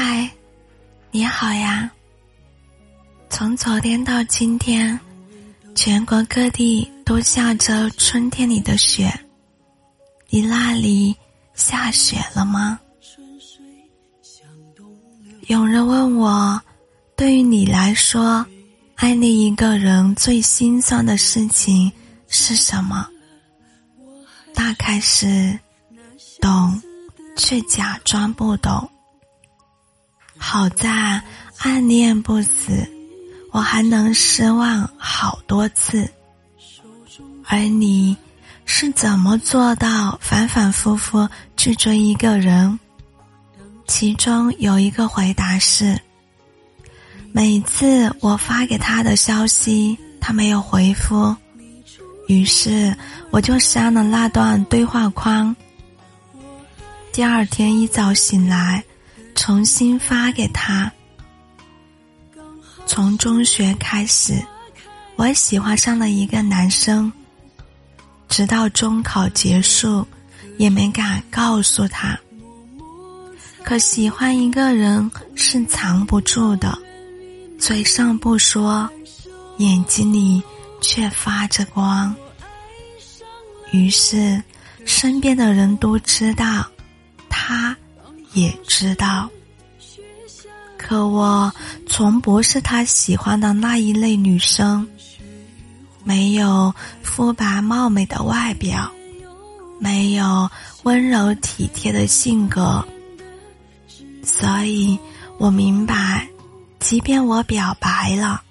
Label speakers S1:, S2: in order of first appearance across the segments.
S1: 嗨，你好呀！从昨天到今天，全国各地都下着春天里的雪。你那里下雪了吗？有人问我，对于你来说，爱另一个人最心酸的事情是什么？大概是懂，却假装不懂。好在暗恋不死，我还能失望好多次。而你是怎么做到反反复复去追一个人？其中有一个回答是：每次我发给他的消息，他没有回复，于是我就删了那段对话框。第二天一早醒来。重新发给他。从中学开始，我喜欢上了一个男生，直到中考结束，也没敢告诉他。可喜欢一个人是藏不住的，嘴上不说，眼睛里却发着光。于是，身边的人都知道，他。也知道，可我从不是他喜欢的那一类女生，没有肤白貌美的外表，没有温柔体贴的性格，所以我明白，即便我表白了，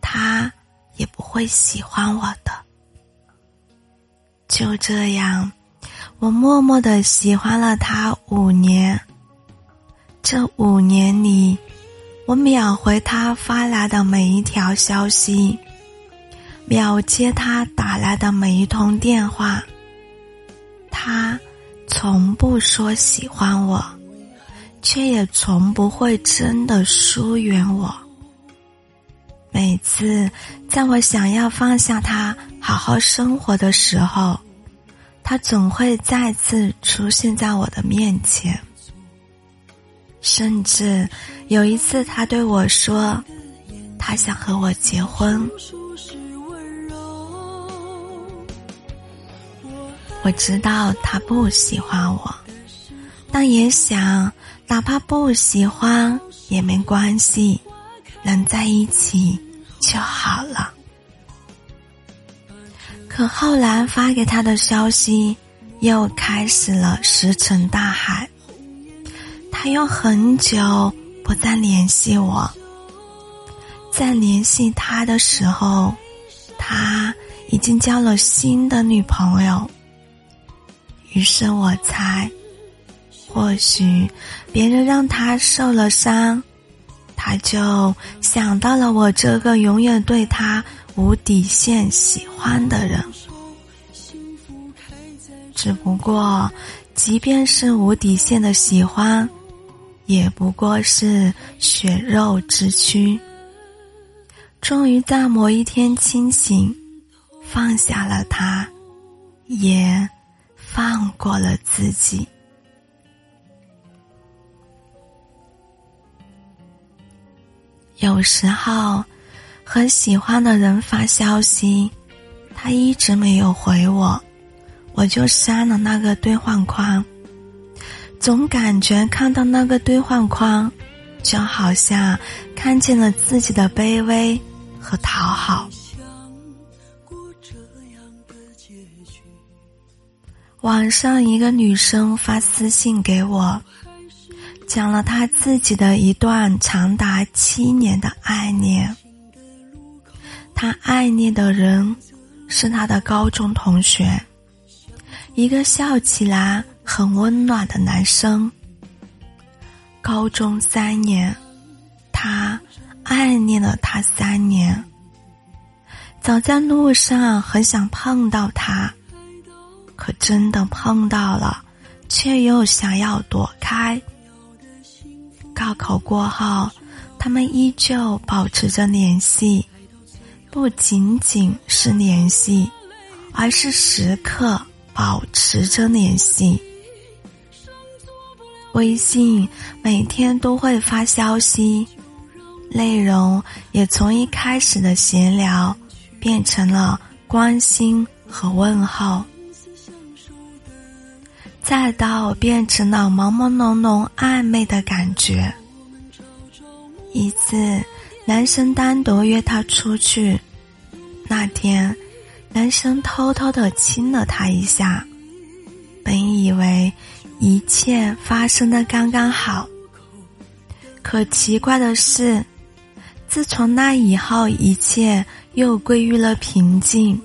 S1: 他也不会喜欢我的。就这样，我默默的喜欢了他五年。这五年里，我秒回他发来的每一条消息，秒接他打来的每一通电话。他从不说喜欢我，却也从不会真的疏远我。每次在我想要放下他好好生活的时候，他总会再次出现在我的面前。甚至有一次，他对我说：“他想和我结婚。”我知道他不喜欢我，但也想，哪怕不喜欢也没关系，能在一起就好了。可后来发给他的消息，又开始了石沉大海。他又很久不再联系我，在联系他的时候，他已经交了新的女朋友。于是我猜，或许别人让他受了伤，他就想到了我这个永远对他无底线喜欢的人。只不过，即便是无底线的喜欢。也不过是血肉之躯。终于在某一天清醒，放下了他，也放过了自己。有时候，和喜欢的人发消息，他一直没有回我，我就删了那个对话框。总感觉看到那个兑换框，就好像看见了自己的卑微和讨好。网上一个女生发私信给我，讲了她自己的一段长达七年的爱恋。她爱恋的人是她的高中同学，一个笑起来。很温暖的男生。高中三年，他暗恋了他三年。走在路上，很想碰到他，可真的碰到了，却又想要躲开。高考过后，他们依旧保持着联系，不仅仅是联系，而是时刻保持着联系。微信每天都会发消息，内容也从一开始的闲聊变成了关心和问候，再到变成了朦朦胧胧暧昧的感觉。一次，男生单独约她出去，那天，男生偷偷的亲了她一下，本以为。一切发生的刚刚好，可奇怪的是，自从那以后，一切又归于了平静。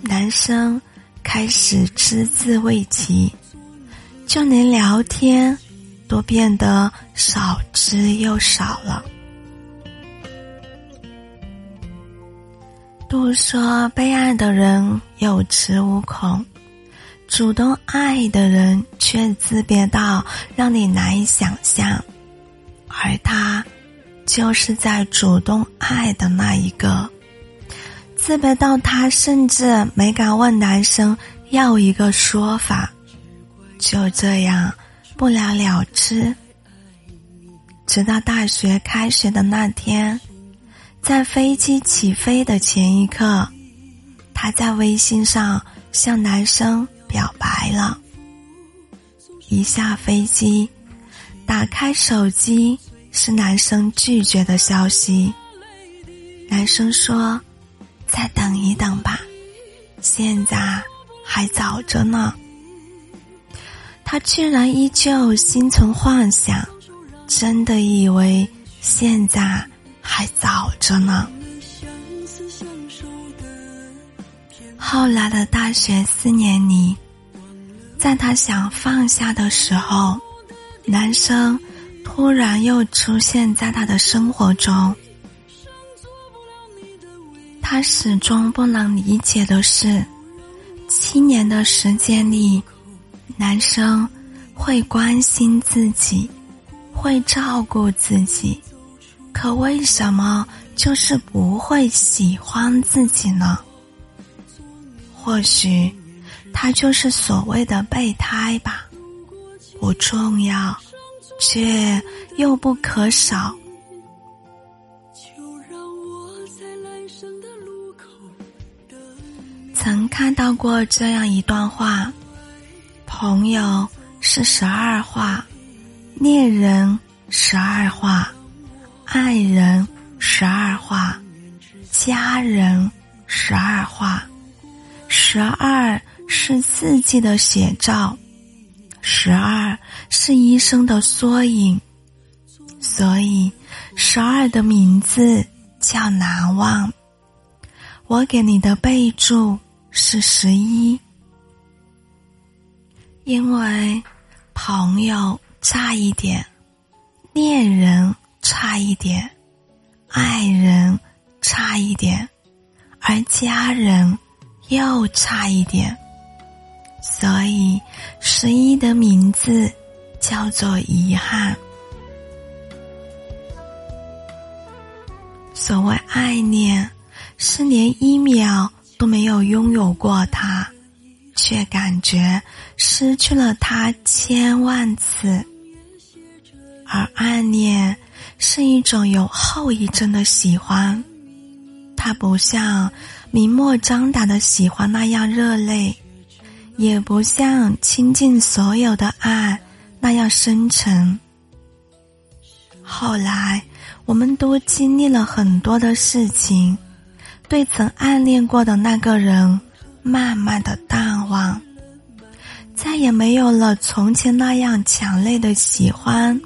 S1: 男生开始只字未提，就连聊天都变得少之又少了。都说被爱的人有恃无恐。主动爱的人却自卑到让你难以想象，而他就是在主动爱的那一个，自卑到他甚至没敢问男生要一个说法，就这样不了了之。直到大学开学的那天，在飞机起飞的前一刻，他在微信上向男生。表白了，一下飞机，打开手机是男生拒绝的消息。男生说：“再等一等吧，现在还早着呢。”他居然依旧心存幻想，真的以为现在还早着呢。后来的大学四年里。在他想放下的时候，男生突然又出现在他的生活中。他始终不能理解的是，七年的时间里，男生会关心自己，会照顾自己，可为什么就是不会喜欢自己呢？或许。他就是所谓的备胎吧，不重要，却又不可少。曾看到过这样一段话：朋友是十二画，恋人十二画，爱人十二画，家人十二画，十二。是四季的写照，十二是一生的缩影，所以十二的名字叫难忘。我给你的备注是十一，因为朋友差一点，恋人差一点，爱人差一点，而家人又差一点。所以，十一的名字叫做遗憾。所谓爱恋，是连一秒都没有拥有过他，却感觉失去了他千万次；而暗恋是一种有后遗症的喜欢，它不像明目张胆的喜欢那样热烈。也不像倾尽所有的爱那样深沉。后来，我们都经历了很多的事情，对曾暗恋过的那个人慢慢的淡忘，再也没有了从前那样强烈的喜欢。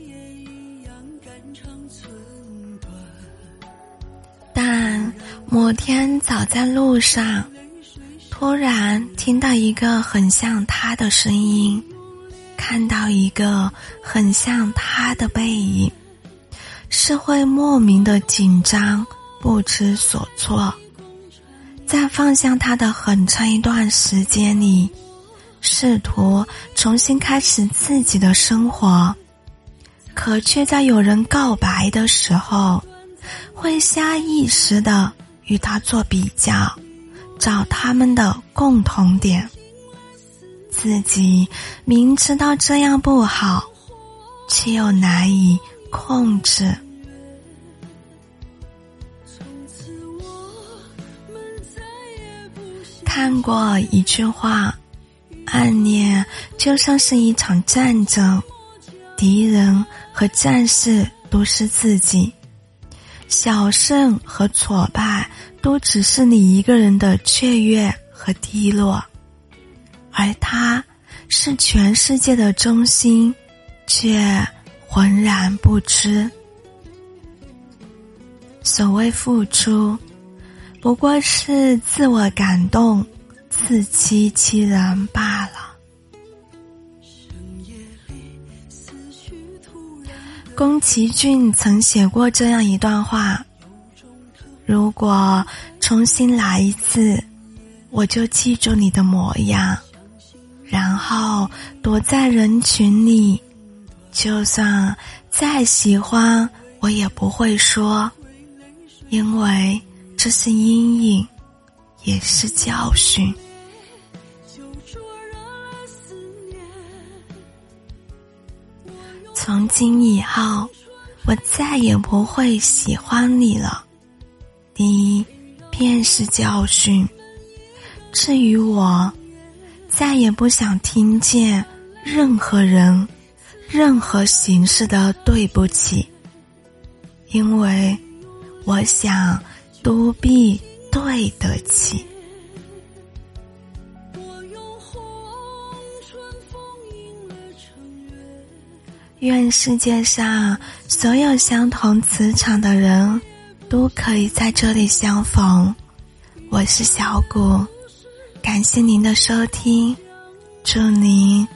S1: 某天早在路上。突然听到一个很像他的声音，看到一个很像他的背影，是会莫名的紧张、不知所措。在放下他的很长一段时间里，试图重新开始自己的生活，可却在有人告白的时候，会下意识的与他做比较。找他们的共同点，自己明知道这样不好，却又难以控制。看过一句话：“暗恋就像是一场战争，敌人和战士都是自己，小胜和挫败都只是你一个人的雀跃和低落，而他是全世界的中心，却浑然不知。所谓付出。”不过是自我感动，自欺欺人罢了。宫崎骏曾写过这样一段话：如果重新来一次，我就记住你的模样，然后躲在人群里，就算再喜欢，我也不会说，因为。这是阴影，也是教训。从今以后，我再也不会喜欢你了。你便是教训。至于我，再也不想听见任何人、任何形式的对不起，因为我想。都必对得起。愿世界上所有相同磁场的人都可以在这里相逢。我是小谷，感谢您的收听，祝您。